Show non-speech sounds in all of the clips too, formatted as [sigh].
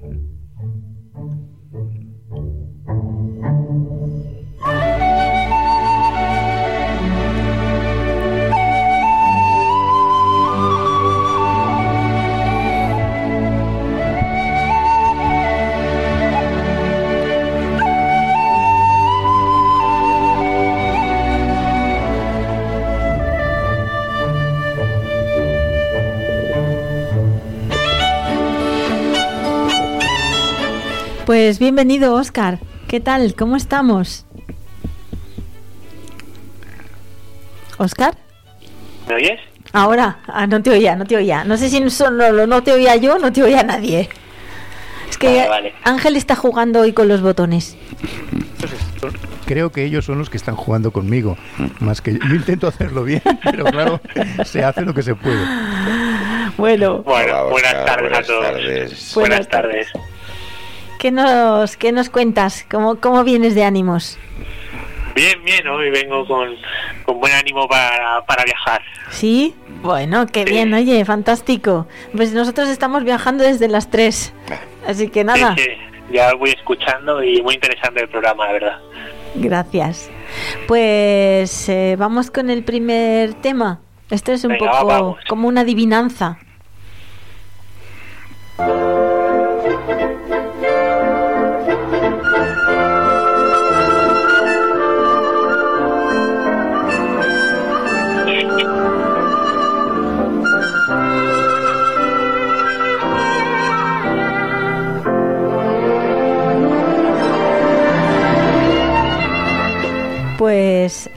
Mm-hmm. Pues bienvenido, Oscar. ¿Qué tal? ¿Cómo estamos? ¿Oscar? ¿Me oyes? Ahora, ah, no te oía, no te oía. No sé si solo no te oía yo, no te oía nadie. Es que Vale, vale. Ángel está jugando hoy con los botones. Creo que ellos son los que están jugando conmigo, más que yo intento hacerlo bien, [laughs] pero claro, se hace lo que se puede. Bueno, buenas tardes buenas a todos. tardes. Buenas Buenas tardes. ¿Qué nos, qué nos cuentas? ¿Cómo, ¿Cómo vienes de ánimos? Bien, bien, hoy vengo con, con buen ánimo para, para viajar. ¿Sí? Bueno, qué Sí. bien, oye, fantástico. Pues nosotros estamos viajando desde las 3. Así que nada, Sí, sí, ya voy escuchando y muy interesante el programa, la verdad. gracias. Pues eh, vamos con el primer tema. Este es un Venga, poco vamos. como una adivinanza.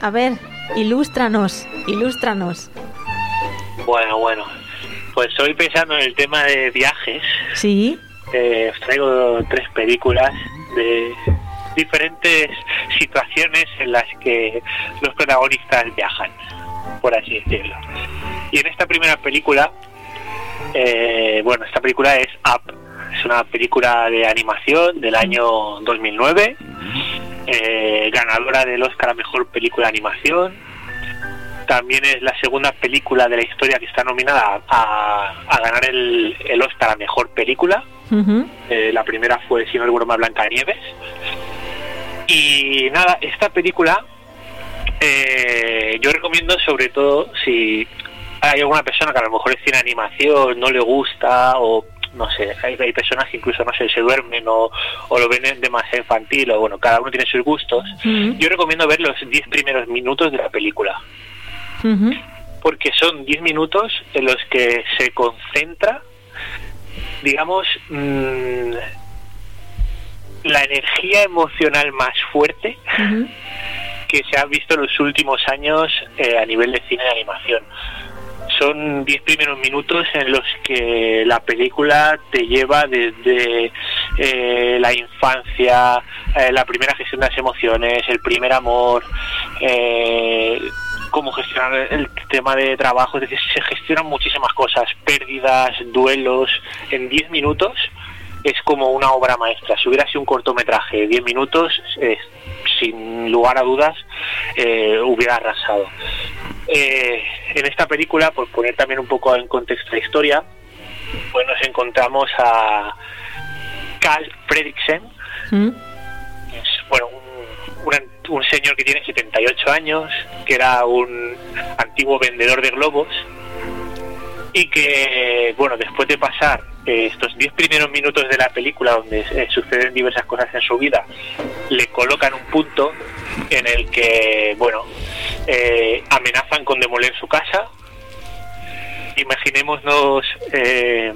A ver, ilústranos, ilústranos. Bueno, bueno. Pues hoy pensando en el tema de viajes, ¿Sí? eh, os traigo tres películas de diferentes situaciones en las que los protagonistas viajan, por así decirlo. Y en esta primera película, eh, bueno, esta película es Up, es una película de animación del año 2009, eh, ganadora del Oscar a Mejor Película de Animación. También es la segunda película de la historia que está nominada a, a ganar el, el Oscar a Mejor Película. Eh, la primera fue, si no recuerdo mal, Blancanieves. Y nada, esta película eh, yo recomiendo sobre todo si hay alguna persona que a lo mejor es cine animación, no le gusta o no sé, hay, hay personas que incluso no sé, se duermen o, o lo ven demasiado infantil o bueno, cada uno tiene sus gustos. Yo recomiendo ver los 10 primeros minutos de la película porque son 10 minutos en los que se concentra, digamos, mm, la energía emocional más fuerte que se ha visto en los últimos años eh, a nivel de cine de animación. Son 10 primeros minutos en los que la película te lleva desde eh, la infancia, eh, la primera gestión de las emociones, el primer amor, eh, cómo gestionar el tema de trabajo, es decir, se gestionan muchísimas cosas, pérdidas, duelos, en 10 minutos es como una obra maestra. Si hubiera sido un cortometraje de 10 minutos, sin lugar a dudas, hubiera arrasado. Eh, en esta película, por poner también un poco en contexto la historia, pues nos encontramos a Carl Fredriksen, es, bueno, un, un- un señor que tiene 78 años, que era un antiguo vendedor de globos y que, bueno, después de pasar estos 10 primeros minutos de la película donde eh, suceden diversas cosas en su vida, le colocan un punto en el que, bueno, eh, amenazan con demoler su casa. Imaginémonos eh,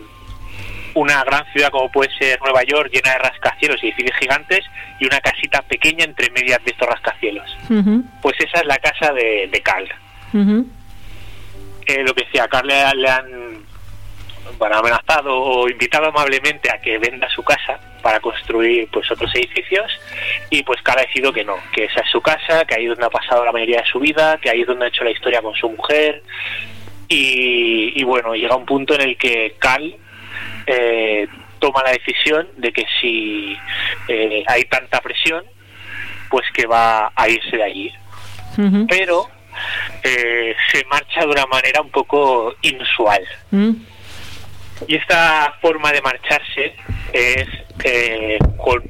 una gran ciudad como puede ser Nueva York, llena de rascacielos y edificios gigantes, y una casita pequeña entre medias de estos rascacielos. Pues esa es la casa de, de Carl. Lo que decía, a Carl le, le han bueno, amenazado o invitado amablemente a que venda su casa para construir pues otros edificios y pues Carl ha decidido que no, que esa es su casa, que ahí es donde ha pasado la mayoría de su vida, que ahí es donde ha hecho la historia con su mujer y, bueno, llega un punto en el que Carl eh, toma la decisión de que si eh, hay tanta presión, pues que va a irse de allí. Pero eh, se marcha de una manera un poco inusual. Mm. Y esta forma de marcharse es eh, con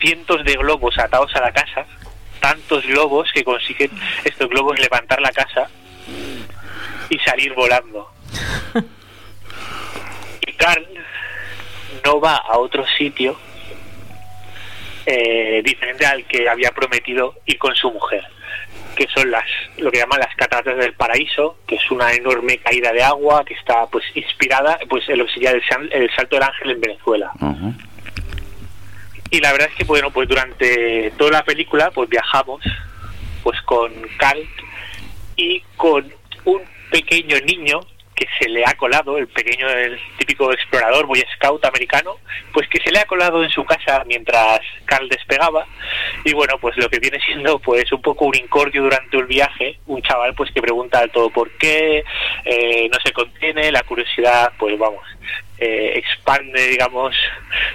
cientos de globos atados a la casa, tantos globos que consiguen estos globos levantar la casa y salir volando. [laughs] y Carl no va a otro sitio eh, diferente al que había prometido ir con su mujer que son las lo que llaman las cataratas del paraíso, que es una enorme caída de agua que está pues inspirada pues en lo que sería el, el salto del ángel en Venezuela. Y la verdad es que bueno, pues durante toda la película pues viajamos pues con Carl y con un pequeño niño que se le ha colado, el pequeño, el típico explorador Boy Scout americano, pues que se le ha colado en su casa mientras Carl despegaba. Y bueno, pues lo que viene [laughs] siendo pues un poco un incordio durante el viaje, un chaval pues que pregunta al todo por qué, eh, no se contiene, la curiosidad pues vamos, eh, expande digamos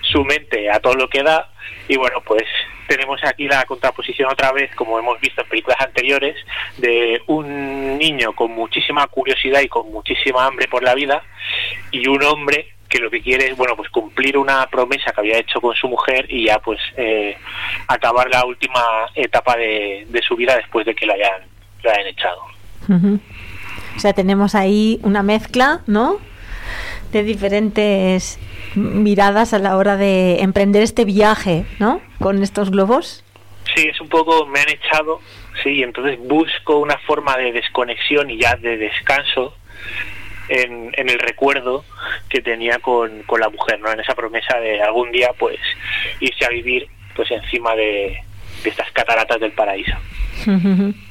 su mente a todo lo que da y bueno pues tenemos aquí la contraposición otra vez, como hemos visto en películas anteriores, de un niño con muchísima curiosidad y con muchísima hambre por la vida y un hombre que lo que quiere es bueno pues cumplir una promesa que había hecho con su mujer y ya pues eh, acabar la última etapa de, su vida después de que la hayan, hayan echado. O sea, tenemos ahí una mezcla, ¿no? De diferentes miradas a la hora de emprender este viaje, ¿no? Con estos globos. Sí, es un poco, me han echado, sí, entonces busco una forma de desconexión y ya de descanso en, en el recuerdo que tenía con, con, la mujer, ¿no? En esa promesa de algún día, pues, irse a vivir, pues, encima de, de estas cataratas del paraíso. [laughs]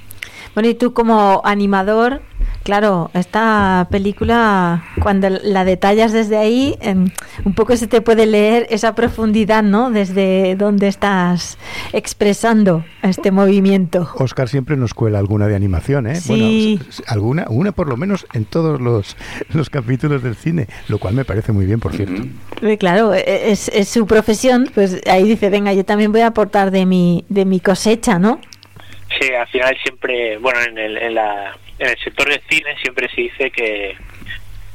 Bueno, y tú como animador, Claro, esta película, cuando la detallas desde ahí, em, un poco se te puede leer esa profundidad, ¿no? Desde donde estás expresando este movimiento. Oscar siempre nos cuela alguna de animación, ¿eh? Sí. Bueno, alguna, una por lo menos en todos los, los capítulos del cine, lo cual me parece muy bien, por cierto. Claro, e, es, es su profesión, pues ahí dice, venga, yo también voy a aportar de mi, de mi cosecha, ¿no? Sí, al final siempre, bueno, en, el, en la en el sector del cine siempre se dice que,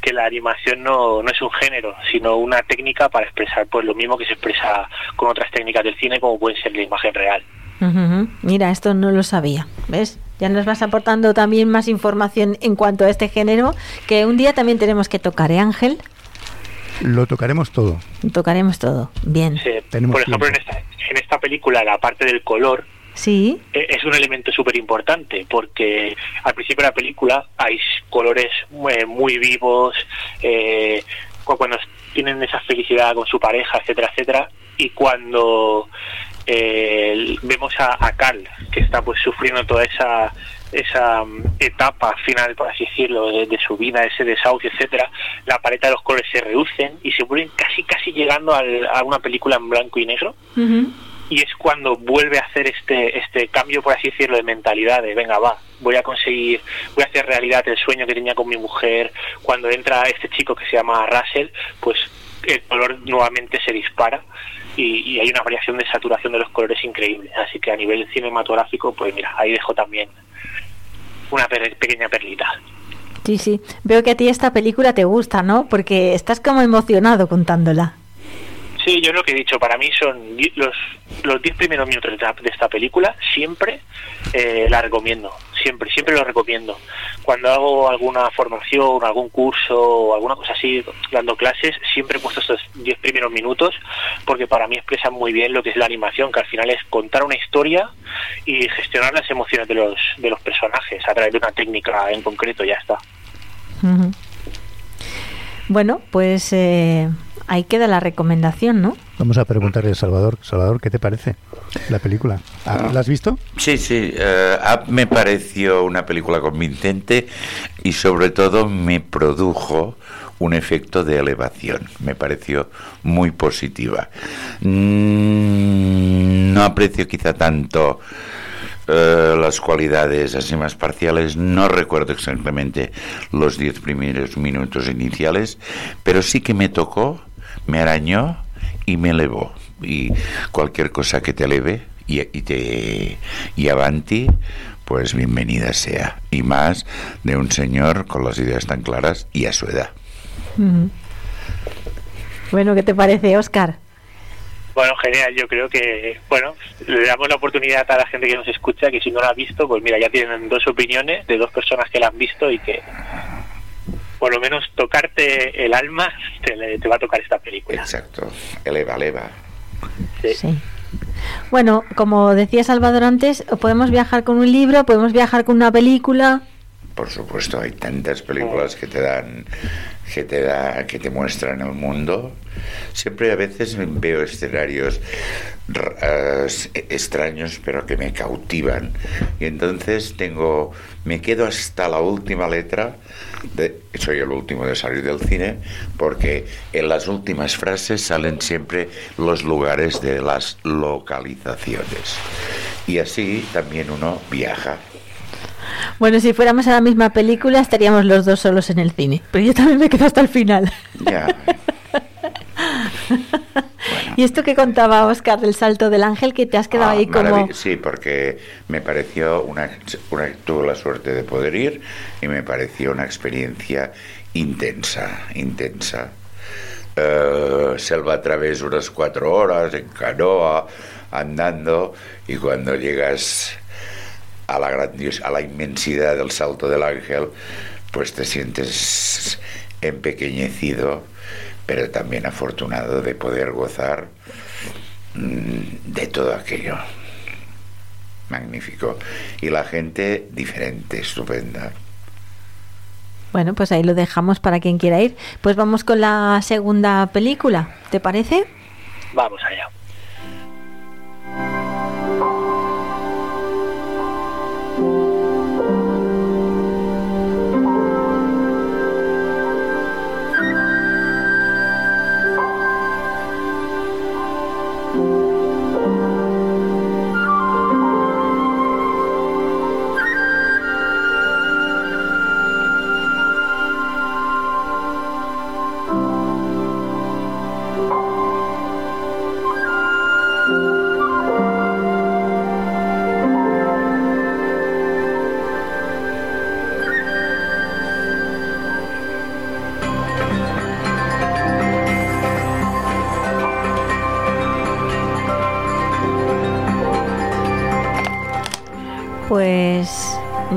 que la animación no, no es un género, sino una técnica para expresar pues lo mismo que se expresa con otras técnicas del cine, como puede ser la imagen real. Mira, esto no lo sabía, ¿ves? Ya nos vas aportando también más información en cuanto a este género, que un día también tenemos que tocar, ¿eh, Ángel? Lo tocaremos todo. Tocaremos todo, bien. por ejemplo, en esta, en esta película, la parte del color, Sí. E-, es un elemento súper importante porque al principio de la película hay colores muy, vivos, eh, cuando tienen esa felicidad con su pareja, etcétera, etcétera, y cuando eh, vemos a, Carl que está pues sufriendo toda esa esa mm, etapa final, por así decirlo, de, su vida, ese desahucio, etcétera, la paleta de los colores se reducen y se vuelven casi casi llegando a una película en blanco y negro y es cuando vuelve a hacer este este cambio por así decirlo de mentalidad de venga va voy a conseguir voy a hacer realidad el sueño que tenía con mi mujer cuando entra este chico que se llama Russell pues el color nuevamente se dispara y, hay una variación de saturación de los colores increíble así que a nivel cinematográfico pues mira ahí dejo también una pequeña perlita Sí, sí. Veo que a ti esta película te gusta, ¿no? Porque estás como emocionado contándola. Sí, yo lo que he dicho, para mí son los los diez primeros minutos de esta película, siempre eh, la recomiendo, siempre, siempre lo recomiendo. Cuando hago alguna formación, algún curso alguna cosa así, dando clases, siempre he puesto estos diez primeros minutos porque para mí expresan muy bien lo que es la animación, que al final es contar una historia y gestionar las emociones de los, de los personajes a través de una técnica en concreto, ya está. Bueno, pues... Eh ahí queda la recomendación, ¿no? Vamos a preguntarle a Salvador. Salvador, ¿qué te parece la película? Ah, ¿La has visto? Sí, sí. Eh, me pareció una película convincente y sobre todo me produjo un efecto de elevación. Me pareció muy positiva. Mm, no aprecio quizá tanto eh, las cualidades así más parciales. No recuerdo exactamente los diez primeros minutos iniciales, pero sí que me tocó, me arañó y me elevó. Y cualquier cosa que te eleve y, te y avanti, pues bienvenida sea. Y más de un señor con las ideas tan claras y a su edad. Bueno, ¿qué te parece, Oscar? Bueno, genial. Yo creo que, bueno, le damos la oportunidad a la gente que nos escucha que si no la ha visto, pues mira, ya tienen dos opiniones de dos personas que la han visto y que por lo menos tocarte el alma te, le- te va a tocar esta película. Exacto. Eleva, eleva. Sí. Sí. Bueno, como decía Salvador antes, podemos viajar con un libro, podemos viajar con una película. Por supuesto, hay tantas películas que te dan, que te da, que te muestran el mundo. Siempre a veces veo escenarios s- extraños, pero que me cautivan. Y entonces tengo, me quedo hasta la última letra. Soy el último de salir del cine, porque en las últimas frases salen siempre los lugares de las localizaciones. Y así también uno viaja. Bueno, si fuéramos a la misma película, estaríamos los dos solos en el cine. Pero yo también me quedo hasta el final. Ya. [laughs] Y esto que contaba Oscar del salto del ángel, que te has quedado Ah, ahí como... Sí, porque me pareció una, una. Tuve la suerte de poder ir y me pareció una experiencia intensa, intensa. Selva a través unas cuatro horas en canoa, andando, y cuando llegas a la, grandios- a la inmensidad del salto del ángel, pues te sientes empequeñecido, pero también afortunado de poder gozar mm, de todo aquello. Magnífico. Y la gente diferente, estupenda. Bueno, pues ahí lo dejamos para quien quiera ir. Pues vamos con la segunda película, ¿te parece? Vamos allá.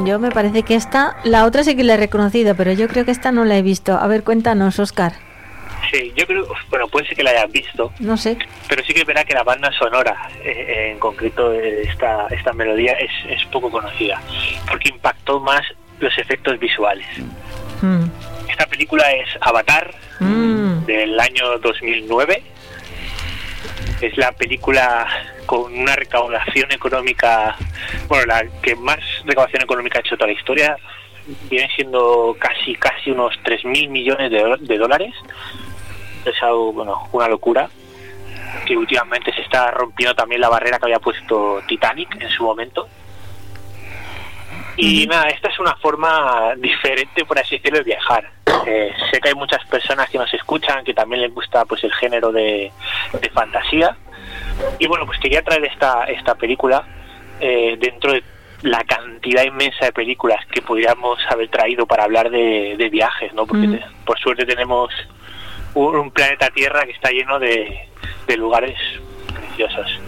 Yo me parece que esta, la otra sí que la he reconocido, pero yo creo que esta no la he visto. A ver, cuéntanos, Oscar. Sí, yo creo, bueno, puede ser que la hayas visto, No sé. pero sí que verá que la banda sonora, eh, en concreto eh, esta, esta melodía, es, es poco conocida, porque impactó más los efectos visuales. Mm. Esta película es Avatar, Mm. del año 2009. Es la película con una recaudación económica, bueno, la que más recaudación económica ha hecho toda la historia. Viene siendo casi casi unos 3.000 millones de, de dólares. Es algo, bueno, una locura. Que últimamente se está rompiendo también la barrera que había puesto Titanic en su momento. Y nada, esta es una forma diferente, por así decirlo, de viajar. Eh, sé que hay muchas personas que nos escuchan que también les gusta pues el género de, de fantasía. Y bueno, pues quería traer esta, esta película eh, dentro de la cantidad inmensa de películas que podríamos haber traído para hablar de, de viajes, ¿no? Porque te- por suerte tenemos un, un planeta Tierra que está lleno de, de lugares preciosos.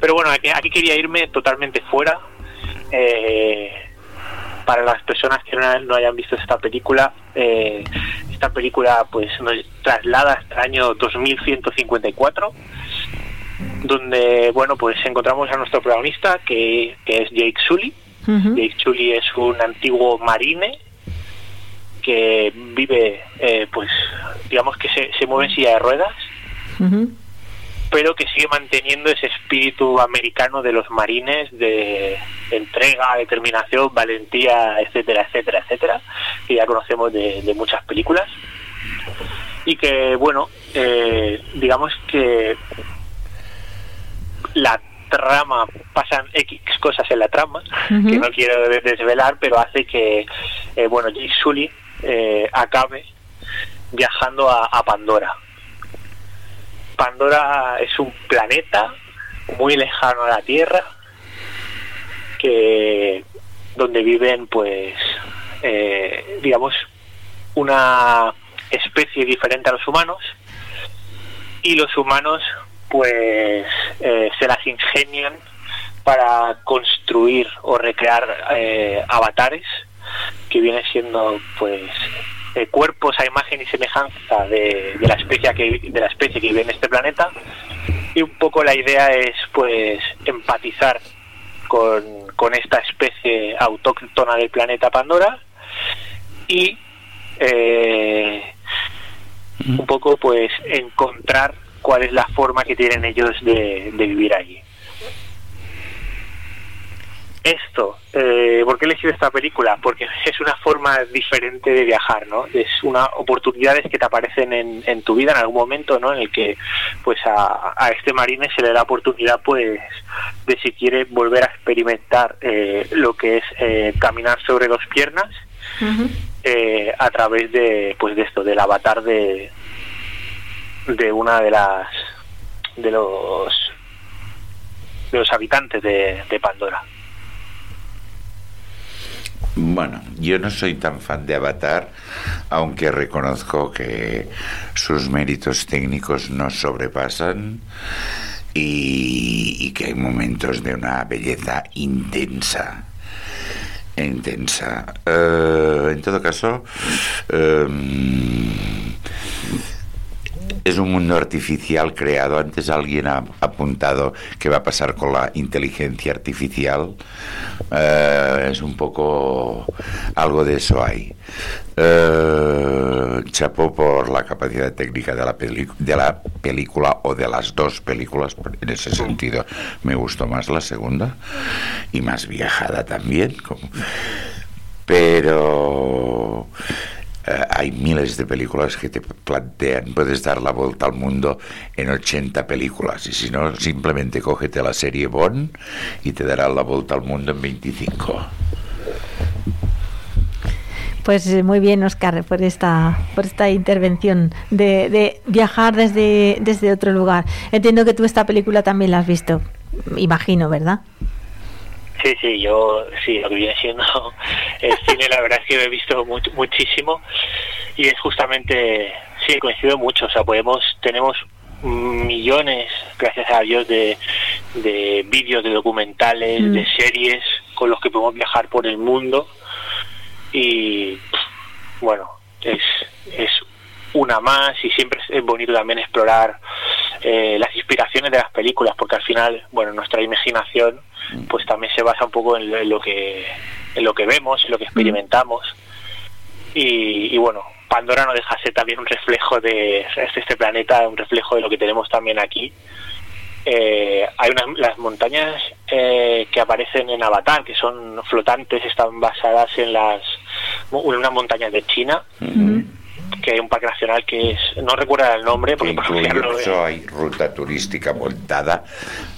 Pero bueno, aquí, aquí quería irme totalmente fuera. Eh, para las personas que no, no hayan visto esta película, eh, esta película pues nos traslada hasta el año 2154, donde bueno pues encontramos a nuestro protagonista que, que es Jake Sully. Jake Sully es un antiguo marine que vive, eh, pues digamos que se, se mueve en silla de ruedas. Pero que sigue manteniendo ese espíritu americano de los marines de entrega, determinación, valentía, etcétera, etcétera, etcétera, que ya conocemos de, de muchas películas. y que, bueno, eh, digamos que la trama, pasan X cosas en la trama, que no quiero desvelar, pero hace que, eh, bueno, Jake Sully eh, acabe viajando a, a Pandora. Pandora es un planeta muy lejano a la Tierra, que donde viven, pues, eh, digamos, una especie diferente a los humanos y los humanos pues eh, se las ingenian para construir o recrear eh, avatares que vienen siendo pues eh, cuerpos a imagen y semejanza de, de, la especie que de la especie que vive en este planeta y un poco la idea es pues empatizar con, con esta especie autóctona del planeta Pandora y eh, un poco pues encontrar cuál es la forma que tienen ellos de, de vivir allí. Esto, eh, ¿por qué he elegido esta película? Porque es una forma diferente de viajar, ¿no? Es una oportunidades que te aparecen en, en tu vida en algún momento, ¿no? En el que, pues, a, a, este marine se le da oportunidad, pues, de si quiere volver a experimentar eh, lo que es eh, caminar sobre dos piernas uh -huh. eh, a través de, pues, de esto, del avatar de, de una de las, de los, de los habitantes de, de Pandora. Bueno, yo no soy tan fan de Avatar, aunque reconozco que sus méritos técnicos nos sobrepasan y, que hay momentos de una belleza intensa intensa. Uh, en todo caso, uh, es un mundo artificial creado. Antes alguien ha apuntado qué va a pasar con la inteligencia artificial. Uh, es un poco algo de eso hay. Uh, chapó por la capacidad técnica de la, película o de las dos películas. En ese sentido, me gustó más la segunda y más viajada también. Pero Uh, hay miles de películas que te plantean, puedes dar la vuelta al mundo en 80 películas, y si no, simplemente cógete la serie Bond y te dará la vuelta al mundo en 25. Pues muy bien, Oscar, por esta, por esta intervención de, de viajar desde, desde otro lugar. Entiendo que tú esta película también la has visto, imagino, ¿verdad? Sí, sí, yo sí, lo que viene siendo [laughs] el cine, la verdad es que lo he visto much, muchísimo y es justamente, sí, coincido mucho, o sea, podemos, tenemos millones, gracias a Dios, de, de vídeos, de documentales, mm. de series con los que podemos viajar por el mundo y, bueno, es, es una más y siempre es bonito también explorar eh, las inspiraciones de las películas porque al final bueno nuestra imaginación pues también se basa un poco en lo, en lo que en lo que vemos en lo que experimentamos. Y, y, bueno Pandora no deja de ser también un reflejo de este planeta un reflejo de lo que tenemos también aquí. Eh, hay unas las montañas eh, que aparecen en Avatar que son flotantes están basadas en las en unas montañas de China uh -huh que hay un parque nacional que es no recuerda el nombre porque incluso hay ruta turística montada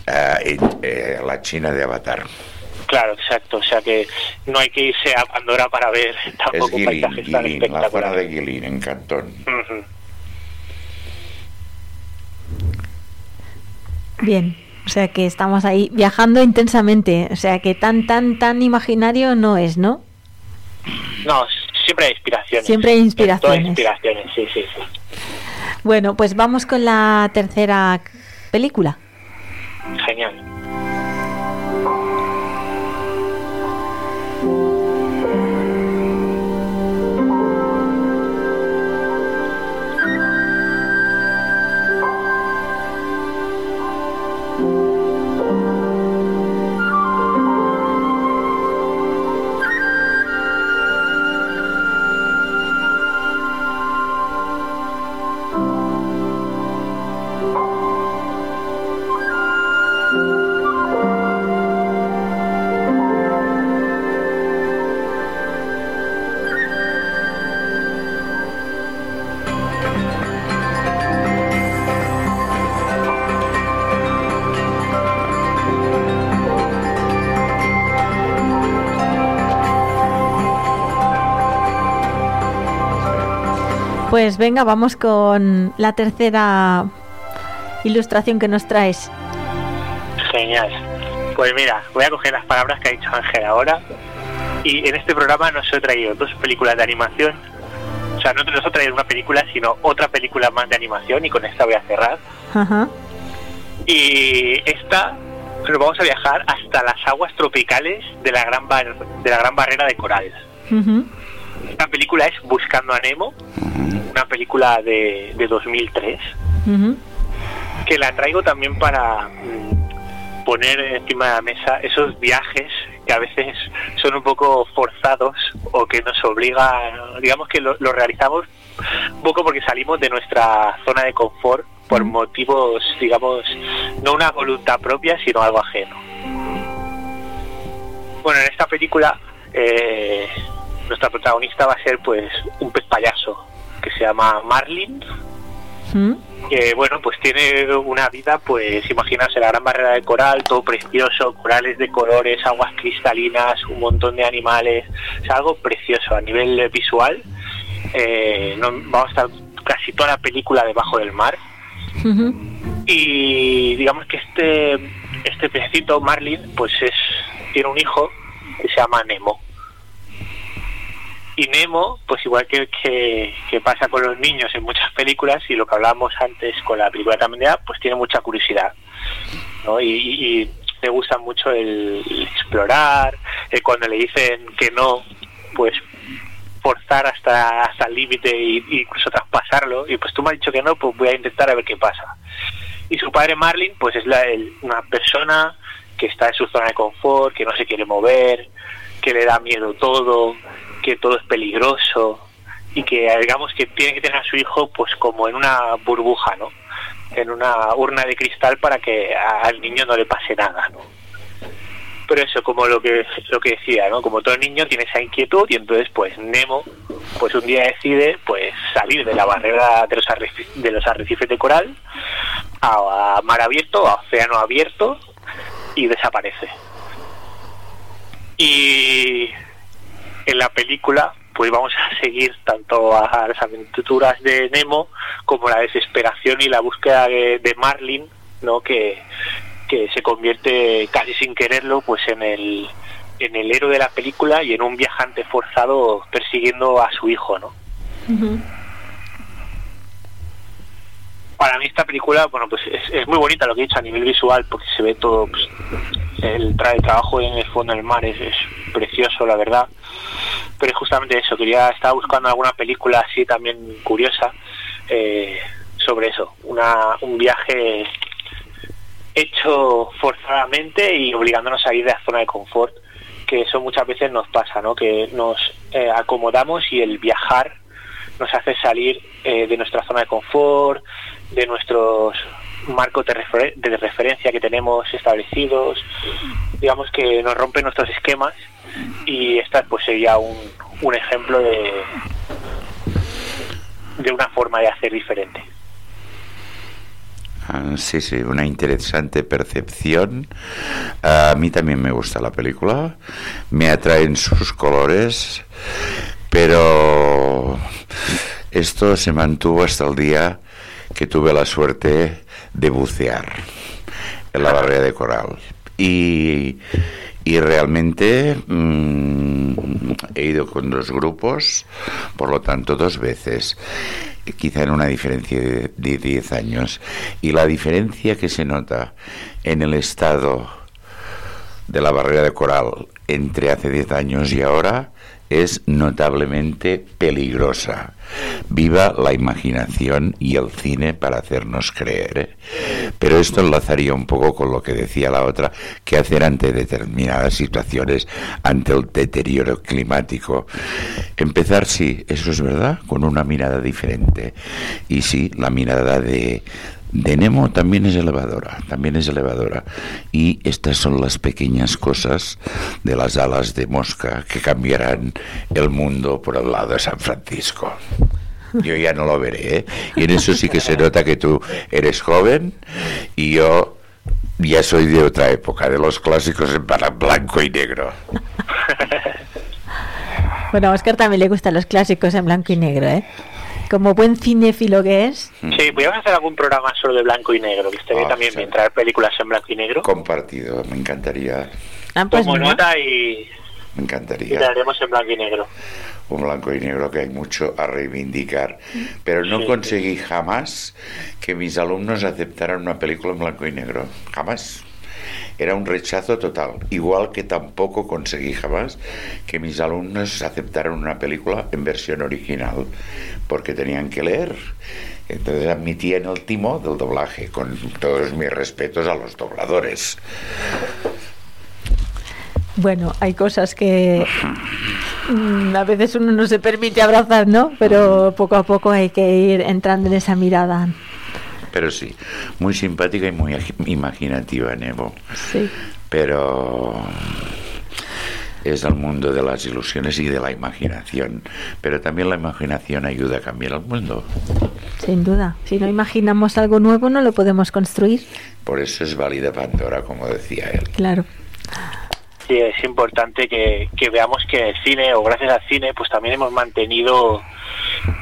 en eh, la China de Avatar Claro, exacto. O sea que no hay que irse a Pandora para ver [laughs] tampoco es Guilin, paisajes tan Guilin, la zona de Guilin, en Cantón. Uh -huh. Bien, o sea que estamos ahí viajando intensamente. O sea que tan, tan, tan imaginario no es, ¿no? No, siempre hay inspiraciones. Siempre hay inspiraciones. inspiraciones, sí, sí, sí. Bueno, pues vamos con la tercera película. Genial. Pues venga, vamos con la tercera ilustración que nos traes. Genial. Pues mira, voy a coger las palabras que ha dicho Ángel ahora. Y en este programa nos he traído dos películas de animación. O sea, no nos he traído una película, sino otra película más de animación y con esta voy a cerrar. Ajá. Y esta nos vamos a viajar hasta las aguas tropicales de la gran, bar- de la gran barrera de coral. Ujú. Esta película es Buscando a Nemo, una película de, de 2003, Ujú. que la traigo también para mm, poner encima de la mesa esos viajes que a veces son un poco forzados o que nos obligan, digamos que lo, lo realizamos un poco porque salimos de nuestra zona de confort por motivos, digamos, no una voluntad propia, sino algo ajeno. Bueno, en esta película eh, nuestra protagonista va a ser pues un pez payaso que se llama Marlin, Ujú. que bueno, pues tiene una vida, pues imaginaos la gran barrera de coral, todo precioso, corales de colores, aguas cristalinas, un montón de animales, es algo precioso a nivel visual. Eh, no- vamos a estar casi toda la película debajo del mar y digamos que este este pececito Marlin pues es tiene un hijo que se llama Nemo y Nemo pues igual que, que, que pasa con los niños en muchas películas y lo que hablábamos antes con la película también de pues tiene mucha curiosidad ¿no? y, y- y le gusta mucho el, explorar cuando le dicen que no pues forzar hasta hasta el límite e incluso traspasarlo y pues tú me has dicho que no pues voy a intentar a ver qué pasa y su padre Marlin pues es la, una persona que está en su zona de confort que no se quiere mover que le da miedo todo que todo es peligroso y que digamos que tiene que tener a su hijo pues como en una burbuja no en una urna de cristal para que al niño no le pase nada no pero eso como lo que lo que decía no como todo niño tiene esa inquietud y entonces pues Nemo pues un día decide pues salir de la barrera de los arreci- de los arrecifes de coral a mar abierto a océano abierto y desaparece. Y en la película pues vamos a seguir tanto a las aventuras de Nemo como la desesperación y la búsqueda de, de Marlin no que que se convierte casi sin quererlo pues en el en el héroe de la película y en un viajante forzado persiguiendo a su hijo no para mí esta película bueno pues es, es muy bonita lo que he dicho a nivel visual porque se ve todo pues, el, tra- el trabajo en el fondo del mar es, es precioso la verdad. Pero es justamente eso quería estaba buscando alguna película así también curiosa eh, sobre eso una un viaje hecho forzadamente y obligándonos a ir de la zona de confort que eso muchas veces nos pasa no que nos eh, acomodamos y el viajar nos hace salir eh, de nuestra zona de confort, de nuestros marcos de, refer- de referencia que tenemos establecidos, digamos que nos rompe nuestros esquemas y esta pues sería un, un ejemplo de, de una forma de hacer diferente. Ah, Sí, sí, una interesante percepción. A mí también me gusta la película, me atraen sus colores, pero esto se mantuvo hasta el día que tuve la suerte de bucear en la barrera de coral. Y, y realmente mm, he ido con dos grupos, por lo tanto dos veces, quizá en una diferencia de de 10 años. Y la diferencia que se nota en el estado de la barrera de coral entre hace 10 años y ahora es notablemente peligrosa. Viva la imaginación y el cine para hacernos creer. ¿eh? Pero esto enlazaría un poco con lo que decía la otra, que hacer ante determinadas situaciones, ante el deterioro climático. Empezar, sí, eso es verdad, con una mirada diferente. Y sí, la mirada de, de Nemo también es elevadora, también es elevadora. Y estas son las pequeñas cosas de las alas de mosca que cambiarán el mundo por el lado de San Francisco. Yo ya no lo veré, ¿eh? Y en eso sí que se nota que tú eres joven y yo ya soy de otra época, de los clásicos en blanco y negro. [laughs] Bueno, a Oscar también le gustan los clásicos en blanco y negro, ¿eh? Como buen cinéfilo que es. Sí, podríamos hacer algún programa solo de blanco y negro, que estaría Ah, también sí. bien traer películas en blanco y negro. Compartido, me encantaría. Ah, pues Tomo mira. nota y, Me y encantaría. haremos en blanco y negro. un blanco y negro que hay mucho a reivindicar. Pero no Sí. conseguí jamás que mis alumnos aceptaran una película en blanco y negro. Jamás. Era un rechazo total. Igual que tampoco conseguí jamás que mis alumnos aceptaran una película en versión original, porque tenían que leer. Entonces admitían el timo del doblaje, con todos mis respetos a los dobladores. Bueno, hay cosas que mm, a veces uno no se permite abrazar, ¿no? Pero poco a poco hay que ir entrando en esa mirada. Pero sí, muy simpática y muy ag- imaginativa, Nevo. Sí. pero es el mundo de las ilusiones y de la imaginación. Pero también la imaginación ayuda a cambiar el mundo. Sin duda. Si no imaginamos algo nuevo, no lo podemos construir. Por eso es válida Pandora, como decía él. Claro. Sí, es importante que, que veamos que el cine, o gracias al cine, pues también hemos mantenido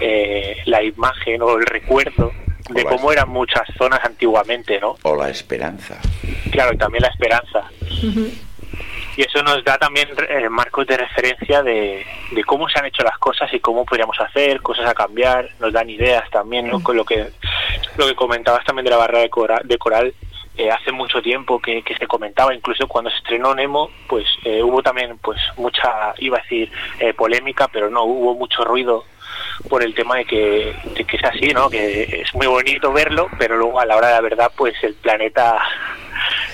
eh, la imagen o el recuerdo de cómo eran muchas zonas antiguamente, ¿no? O la esperanza. Claro, y también la esperanza. Y eso nos da también eh, marcos de referencia de, de cómo se han hecho las cosas y cómo podríamos hacer, cosas a cambiar, nos dan ideas también, ¿no? Con lo que, lo que comentabas también de la barrera de coral, de coral eh, hace mucho tiempo que, que se comentaba, incluso cuando se estrenó Nemo, pues eh, hubo también pues mucha, iba a decir, eh, polémica, pero no, hubo mucho ruido por el tema de que, que es así, ¿no? Que es muy bonito verlo, pero luego a la hora de la verdad, pues el planeta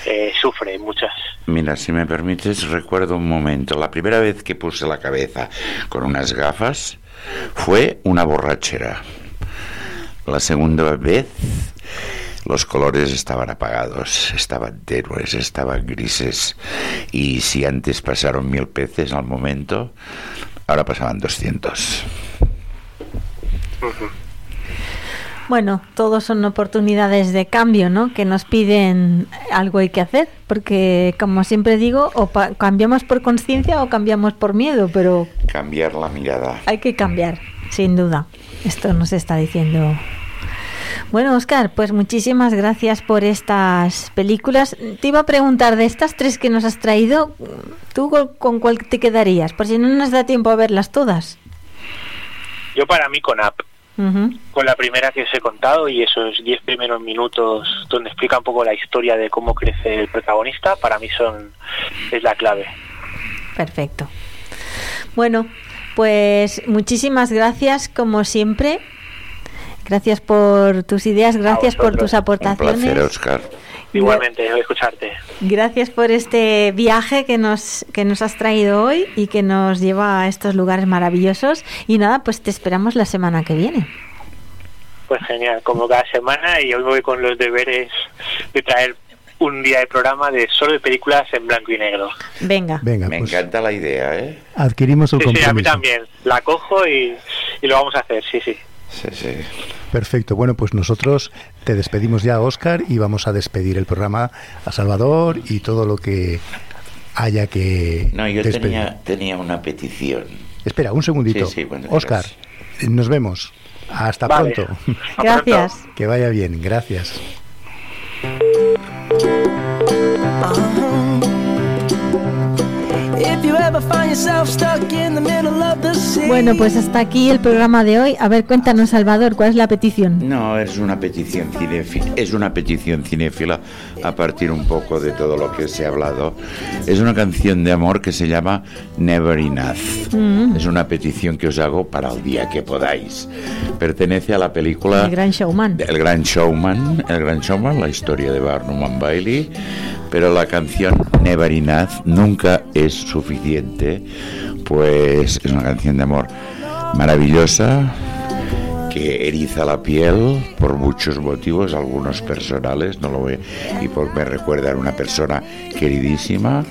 eh, sufre muchas. Mira, si me permites, recuerdo un momento. La primera vez que puse la cabeza con unas gafas fue una borrachera. La segunda vez los colores estaban apagados, estaban tenues, estaban grises. Y si antes pasaron mil peces al momento, ahora pasaban 200. Bueno, todos son oportunidades de cambio, ¿no? Que nos piden algo hay que hacer, porque como siempre digo, o pa- cambiamos por conciencia o cambiamos por miedo, pero Cambiar la mirada. hay que cambiar, sin duda. Esto nos está diciendo. Bueno, Oscar, pues muchísimas gracias por estas películas. Te iba a preguntar, de estas tres que nos has traído, ¿tú con- con cuál te quedarías? Por si no nos da tiempo a verlas todas. Yo para mí con App, Con la primera que os he contado y esos 10 primeros minutos donde explica un poco la historia de cómo crece el protagonista, para mí son es la clave. Perfecto. Bueno, pues muchísimas gracias como siempre. Gracias por tus ideas, gracias por tus Un aportaciones. placer, Oscar. Igualmente, escucharte. Gracias por este viaje que nos, que nos has traído hoy y que nos lleva a estos lugares maravillosos. Y nada, pues te esperamos la semana que viene. Pues genial, como cada semana y hoy voy con los deberes de traer un día de programa de solo de películas en blanco y negro. Venga. Venga, Me pues encanta la idea, ¿eh? adquirimos el Sí, sí, a mí compromiso. también. La cojo y, y lo vamos a hacer, sí, sí. Sí, sí. Perfecto. Bueno, pues nosotros te despedimos ya, Oscar, y vamos a despedir el programa a Salvador y todo lo que haya que No, yo despedir. tenía, tenía una petición. Espera, un segundito. Sí, Oscar, nos vemos. Hasta Vale. pronto. Gracias. [laughs] que vaya bien. Gracias. If you ever find yourself stuck in the middle of the sea. Bueno, pues hasta aquí el programa de hoy. A ver, cuéntanos, Salvador, ¿cuál es la petición? No, es una petición cinéfila, es una petición cinéfila a partir un poco de todo lo que se ha hablado. Es una canción de amor que se llama Never Enough. Mm. Es una petición que os hago para el día que podáis. Pertenece a la película El Gran Showman. El Gran Showman, El Gran Showman, la historia de Barnum and Bailey, pero la canción Never Enough nunca es suficiente, pues es una canción de amor maravillosa que eriza la piel por muchos motivos, algunos personales, no lo ve, y por me recuerda a una persona queridísima.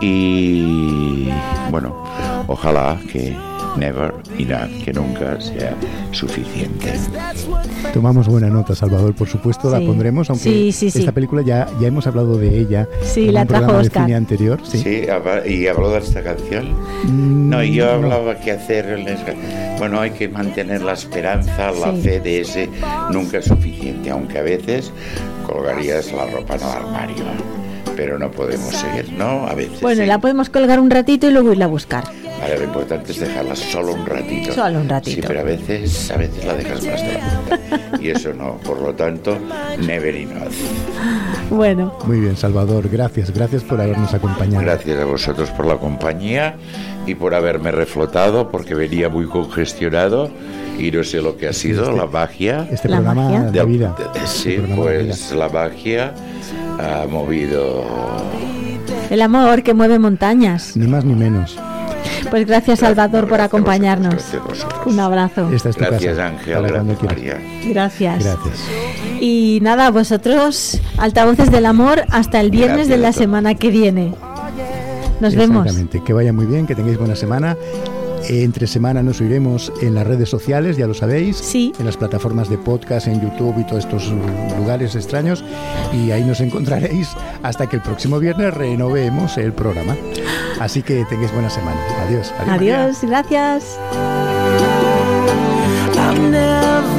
Y bueno, ojalá que never enough, que nunca sea suficiente. Tomamos buena nota, Salvador, por supuesto la Sí. pondremos, aunque Sí, sí, sí. esta película ya, ya hemos hablado de ella Sí, en la un trajo programa de Óscar. cine anterior. Sí. Y habló de esta canción. Mm, No, yo no. hablaba que hacer, bueno, hay que mantener la esperanza, la Sí. fe de ese nunca es suficiente, aunque a veces colgarías la ropa en el armario, pero no podemos seguir, ¿no? A veces. Bueno, sí. la podemos colgar un ratito y luego irla a buscar. Vale, lo importante es dejarla solo un ratito. Solo un ratito. Sí, pero a veces, a veces la dejas más de la cuenta. Y eso no, por lo tanto, never enough. Bueno, Muy bien, Salvador, gracias, gracias por habernos acompañado. Gracias a vosotros por la compañía y por haberme reflotado porque venía muy congestionado y no sé lo que ha sido, la magia. Este La programa magia. de vida. de- Este sí, programa de pues la magia ha movido. el amor que mueve montañas. Ni más ni menos. Pues gracias, Salvador, por acompañarnos. Un abrazo. Esta es tu Gracias casa. Ángel, gracias. María. Gracias. Gracias. Y nada, vosotros, altavoces del amor, hasta el viernes Gracias de la semana que viene. Nos vemos. Exactamente. Que vaya muy bien, que tengáis buena semana. Entre semana nos oiremos en las redes sociales, ya lo sabéis. Sí. En las plataformas de podcast, en YouTube y todos estos lugares extraños. Y ahí nos encontraréis hasta que el próximo viernes renovemos el programa. Así que tengáis buena semana. Adiós. María. Adiós, gracias. I'm never